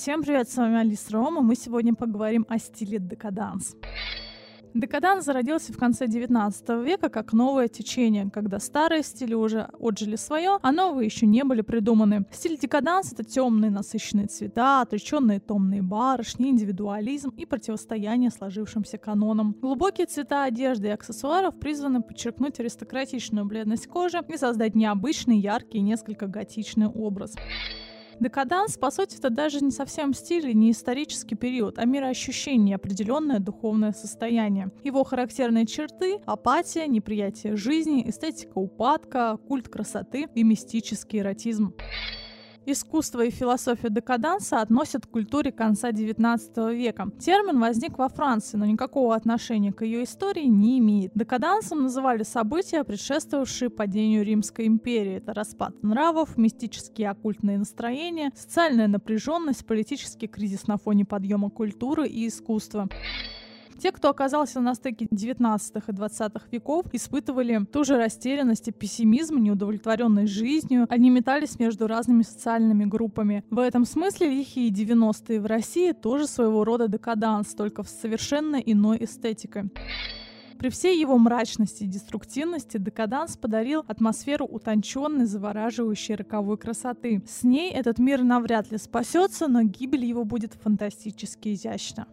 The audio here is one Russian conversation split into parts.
Всем привет, с вами Алиса Рома. Мы сегодня поговорим о стиле декаданс. Декаданс зародился в конце 19 века как новое течение, когда старые стили уже отжили свое, а новые еще не были придуманы. Стиль декаданс — это темные насыщенные цвета, отреченные томные барышни, индивидуализм и противостояние сложившимся канонам. Глубокие цвета одежды и аксессуаров призваны подчеркнуть аристократичную бледность кожи и создать необычный, яркий и несколько готичный образ. Декаданс, по сути, это даже не совсем стиль и не исторический период, а мироощущение, определенное духовное состояние. Его характерные черты — апатия, неприятие жизни, эстетика упадка, культ красоты и мистический эротизм. Искусство и философия декаданса относят к культуре конца XIX века. Термин возник во Франции, но никакого отношения к ее истории не имеет. Декадансом называли события, предшествовавшие падению Римской империи. Это распад нравов, мистические оккультные настроения, социальная напряженность, политический кризис на фоне подъема культуры и искусства. Те, кто оказался на стыке 19 и 20 веков, испытывали ту же растерянность и пессимизм, неудовлетворенность жизнью. Они метались между разными социальными группами. В этом смысле лихие 90-е в России тоже своего рода декаданс, только в совершенно иной эстетикой. При всей его мрачности и деструктивности декаданс подарил атмосферу утонченной, завораживающей роковой красоты. С ней этот мир навряд ли спасется, но гибель его будет фантастически изящна.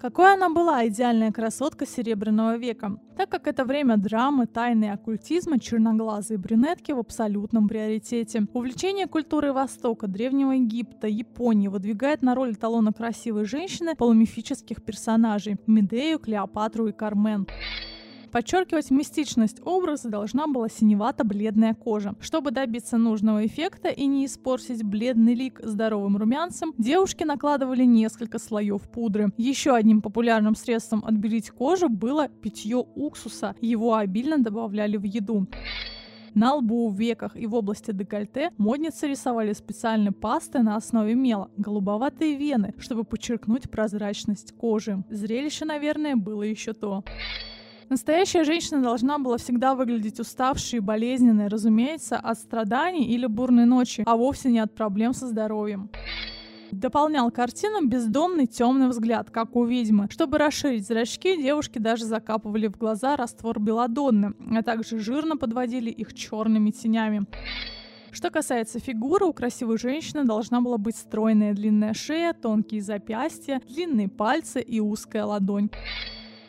Какой она была, идеальная красотка Серебряного века. Так как это время драмы, тайны и оккультизма, черноглазые брюнетки в абсолютном приоритете. Увлечение культурой Востока, Древнего Египта, Японии выдвигает на роль эталона красивой женщины полумифических персонажей – Медею, Клеопатру и Кармен. Подчеркивать мистичность образа должна была синевато-бледная кожа. Чтобы добиться нужного эффекта и не испортить бледный лик здоровым румянцем, девушки накладывали несколько слоев пудры. Еще одним популярным средством отбелить кожу было питье уксуса. Его обильно добавляли в еду. На лбу, в веках и в области декольте модницы рисовали специальные пасты на основе мела, голубоватые вены, чтобы подчеркнуть прозрачность кожи. Зрелище, наверное, было еще то. Настоящая женщина должна была всегда выглядеть уставшей и болезненной, разумеется, от страданий или бурной ночи, а вовсе не от проблем со здоровьем. Дополнял картину бездомный темный взгляд, как у ведьмы. Чтобы расширить зрачки, девушки даже закапывали в глаза раствор белодонны, а также жирно подводили их черными тенями. Что касается фигуры, у красивой женщины должна была быть стройная длинная шея, тонкие запястья, длинные пальцы и узкая ладонь.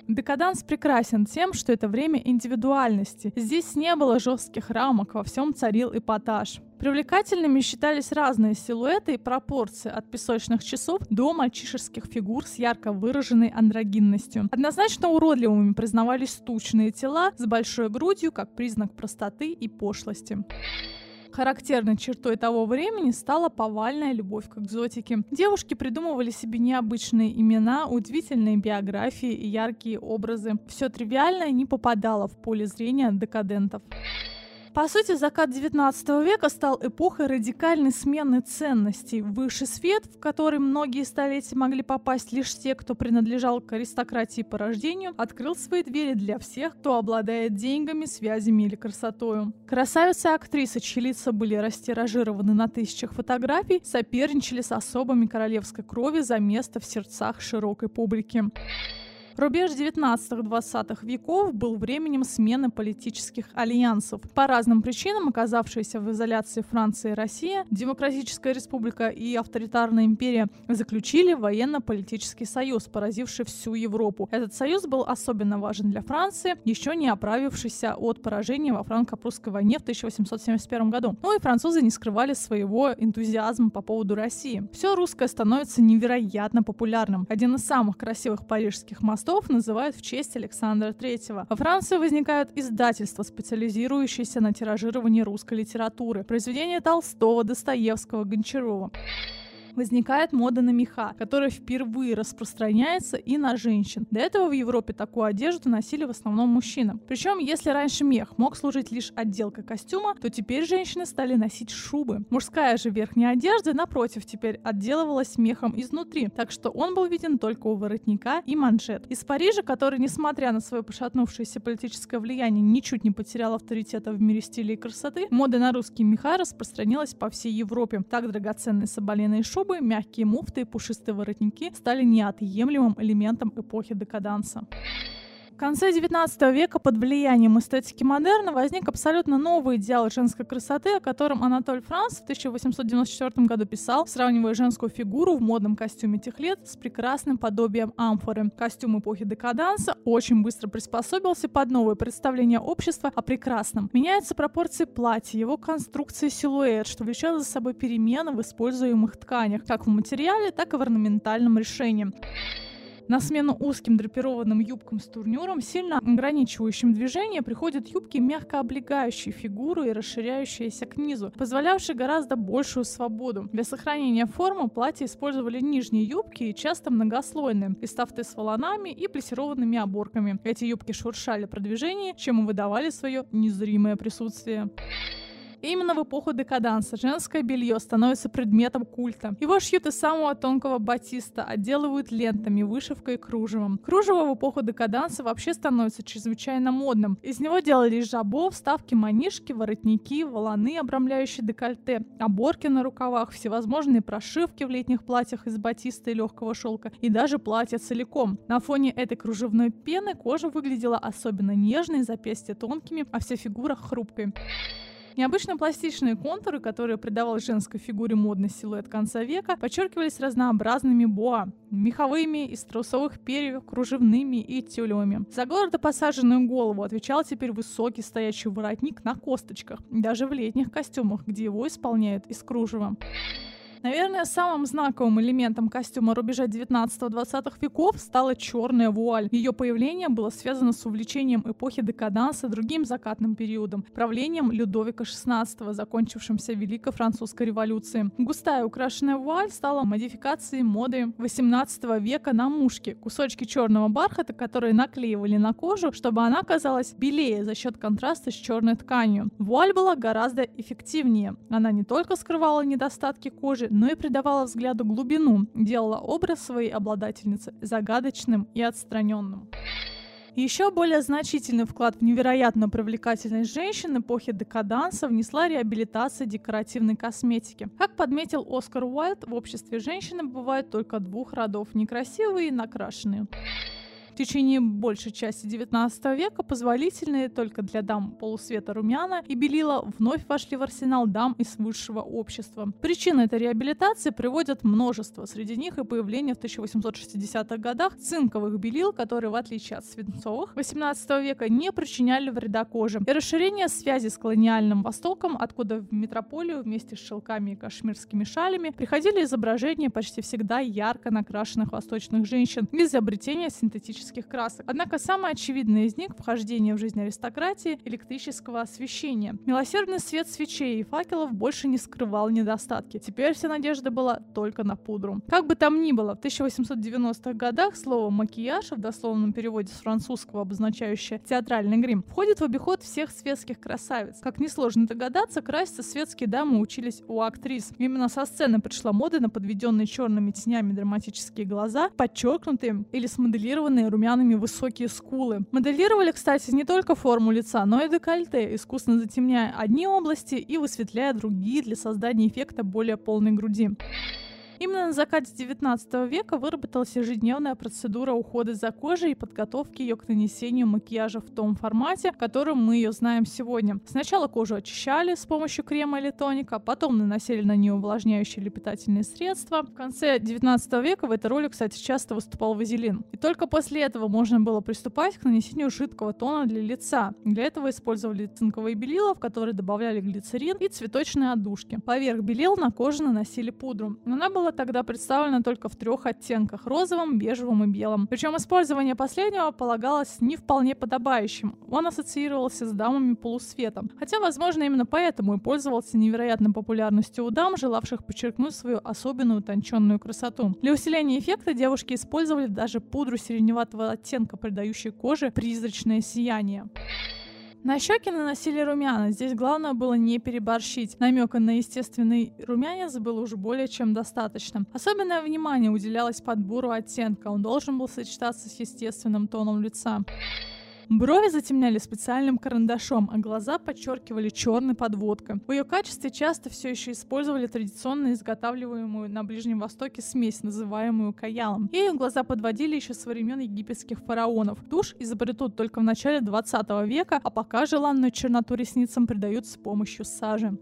Декаданс прекрасен тем, что это время индивидуальности. Здесь не было жестких рамок, во всем царил эпатаж. Привлекательными считались разные силуэты и пропорции, от песочных часов до мальчишеских фигур с ярко выраженной андрогинностью. Однозначно уродливыми признавались тучные тела с большой грудью как признак простоты и пошлости. Характерной чертой того времени стала повальная любовь к экзотике. Девушки придумывали себе необычные имена, удивительные биографии и яркие образы. Все тривиальное не попадало в поле зрения декадентов. По сути, закат XIX века стал эпохой радикальной смены ценностей. Высший свет, в который многие столетия могли попасть лишь те, кто принадлежал к аристократии по рождению, открыл свои двери для всех, кто обладает деньгами, связями или красотою. Красавицы и актрисы, чьи лица были растиражированы на тысячах фотографий, соперничали с особами королевской крови за место в сердцах широкой публики. Рубеж 19-20 веков был временем смены политических альянсов. По разным причинам оказавшиеся в изоляции Франция и Россия, Демократическая республика и авторитарная империя заключили военно-политический союз, поразивший всю Европу. Этот союз был особенно важен для Франции, еще не оправившейся от поражения во франко-прусской войне в 1871 году. Ну и французы не скрывали своего энтузиазма по поводу России. Все русское становится невероятно популярным. Один из самых красивых парижских мостов мостов называют в честь Александра III. Во Франции возникают издательства, специализирующиеся на тиражировании русской литературы. Произведения Толстого, Достоевского, Гончарова возникает мода на меха, которая впервые распространяется и на женщин. До этого в Европе такую одежду носили в основном мужчины. Причем, если раньше мех мог служить лишь отделкой костюма, то теперь женщины стали носить шубы. Мужская же верхняя одежда, напротив, теперь отделывалась мехом изнутри, так что он был виден только у воротника и манжет. Из Парижа, который, несмотря на свое пошатнувшееся политическое влияние, ничуть не потерял авторитета в мире стиля и красоты, мода на русские меха распространилась по всей Европе. Так драгоценные соболиные шубы шубы, мягкие муфты и пушистые воротники стали неотъемлемым элементом эпохи декаданса. В конце XIX века под влиянием эстетики модерна возник абсолютно новый идеал женской красоты, о котором Анатоль Франц в 1894 году писал, сравнивая женскую фигуру в модном костюме тех лет с прекрасным подобием амфоры. Костюм эпохи декаданса очень быстро приспособился под новое представление общества о прекрасном. Меняются пропорции платья, его конструкция и силуэт, что влечет за собой перемены в используемых тканях, как в материале, так и в орнаментальном решении. На смену узким драпированным юбкам с турнюром, сильно ограничивающим движение, приходят юбки, мягко облегающие фигуру и расширяющиеся к низу, позволявшие гораздо большую свободу. Для сохранения формы платья использовали нижние юбки и часто многослойные, из тафты с воланами и плессированными оборками. Эти юбки шуршали при движении, чем и выдавали свое незримое присутствие. Именно в эпоху декаданса женское белье становится предметом культа. Его шьют из самого тонкого батиста, отделывают лентами, вышивкой и кружевом. Кружево в эпоху декаданса вообще становится чрезвычайно модным. Из него делали жабо, вставки манишки, воротники, волоны, обрамляющие декольте, оборки на рукавах, всевозможные прошивки в летних платьях из батиста и легкого шелка, и даже платья целиком. На фоне этой кружевной пены кожа выглядела особенно нежной, запястья тонкими, а вся фигура хрупкой. Необычно пластичные контуры, которые придавал женской фигуре модный силуэт конца века, подчеркивались разнообразными боа, меховыми, из трусовых перьев, кружевными и тюлевыми. За гордо посаженную голову отвечал теперь высокий стоячий воротник на косточках, даже в летних костюмах, где его исполняют из кружева. Наверное, самым знаковым элементом костюма рубежа 19-20 веков стала черная вуаль. Ее появление было связано с увлечением эпохи декаданса другим закатным периодом, правлением Людовика XVI, закончившимся Великой Французской революцией. Густая украшенная вуаль стала модификацией моды 18 века на мушке, кусочки черного бархата, которые наклеивали на кожу, чтобы она казалась белее за счет контраста с черной тканью. Вуаль была гораздо эффективнее. Она не только скрывала недостатки кожи, но и придавала взгляду глубину, делала образ своей обладательницы загадочным и отстраненным. Еще более значительный вклад в невероятную привлекательность женщин эпохи декаданса внесла реабилитация декоративной косметики. Как подметил Оскар Уайлд, в обществе женщины бывают только двух родов – некрасивые и накрашенные течение большей части XIX века позволительные только для дам полусвета румяна и белила вновь вошли в арсенал дам из высшего общества. Причины этой реабилитации приводят множество, среди них и появление в 1860-х годах цинковых белил, которые, в отличие от свинцовых 18 века, не причиняли вреда коже, и расширение связи с колониальным Востоком, откуда в метрополию вместе с шелками и кашмирскими шалями приходили изображения почти всегда ярко накрашенных восточных женщин и изобретения синтетических электрических красок. Однако самое очевидное из них — вхождение в жизнь аристократии электрического освещения. Милосердный свет свечей и факелов больше не скрывал недостатки. Теперь вся надежда была только на пудру. Как бы там ни было, в 1890-х годах слово «макияж» в дословном переводе с французского, обозначающее театральный грим, входит в обиход всех светских красавиц. Как несложно догадаться, краситься светские дамы учились у актрис. Именно со сцены пришла мода на подведенные черными тенями драматические глаза, подчеркнутые или смоделированные румяными высокие скулы. Моделировали, кстати, не только форму лица, но и декольте, искусно затемняя одни области и высветляя другие для создания эффекта более полной груди. Именно на закате 19 века выработалась ежедневная процедура ухода за кожей и подготовки ее к нанесению макияжа в том формате, в мы ее знаем сегодня. Сначала кожу очищали с помощью крема или тоника, потом наносили на нее увлажняющие или питательные средства. В конце 19 века в этой роли, кстати, часто выступал вазелин. И только после этого можно было приступать к нанесению жидкого тона для лица. Для этого использовали цинковые белила, в которые добавляли глицерин и цветочные отдушки. Поверх белил на кожу наносили пудру. Она была тогда представлена только в трех оттенках – розовом, бежевом и белом. Причем использование последнего полагалось не вполне подобающим. Он ассоциировался с дамами полусвета. Хотя, возможно, именно поэтому и пользовался невероятной популярностью у дам, желавших подчеркнуть свою особенную утонченную красоту. Для усиления эффекта девушки использовали даже пудру сиреневатого оттенка, придающей коже призрачное сияние. На щеки наносили румяна. Здесь главное было не переборщить. Намека на естественный румянец было уже более чем достаточно. Особенное внимание уделялось подбору оттенка. Он должен был сочетаться с естественным тоном лица. Брови затемняли специальным карандашом, а глаза подчеркивали черной подводкой. В ее качестве часто все еще использовали традиционно изготавливаемую на Ближнем Востоке смесь, называемую каялом. Ее глаза подводили еще со времен египетских фараонов. Тушь изобретут только в начале 20 века, а пока желанную черноту ресницам придают с помощью сажи.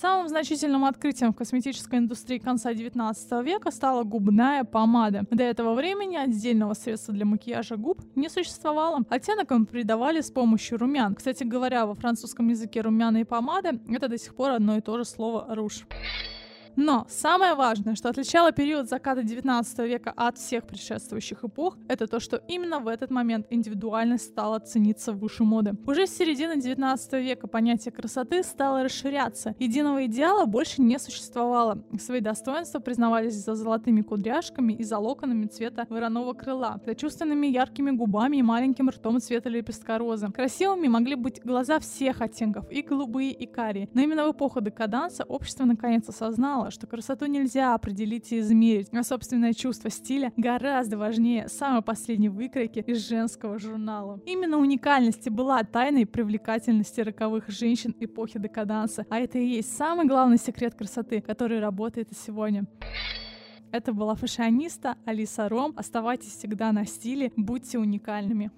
Самым значительным открытием в косметической индустрии конца 19 века стала губная помада. До этого времени отдельного средства для макияжа губ не существовало. Оттенок им придавали с помощью румян. Кстати говоря, во французском языке румяна и помада — это до сих пор одно и то же слово «руж». Но самое важное, что отличало период заката 19 века от всех предшествующих эпох, это то, что именно в этот момент индивидуальность стала цениться выше моды. Уже с середины 19 века понятие красоты стало расширяться. Единого идеала больше не существовало. Свои достоинства признавались за золотыми кудряшками и за локонами цвета вороного крыла, за чувственными яркими губами и маленьким ртом цвета лепестка розы. Красивыми могли быть глаза всех оттенков, и голубые, и карие. Но именно в эпоху декаданса общество наконец осознало, что красоту нельзя определить и измерить, а собственное чувство стиля гораздо важнее самой последней выкройки из женского журнала. Именно уникальность была тайной привлекательности роковых женщин эпохи декаданса, а это и есть самый главный секрет красоты, который работает и сегодня. Это была фашиониста Алиса Ром. Оставайтесь всегда на стиле, будьте уникальными.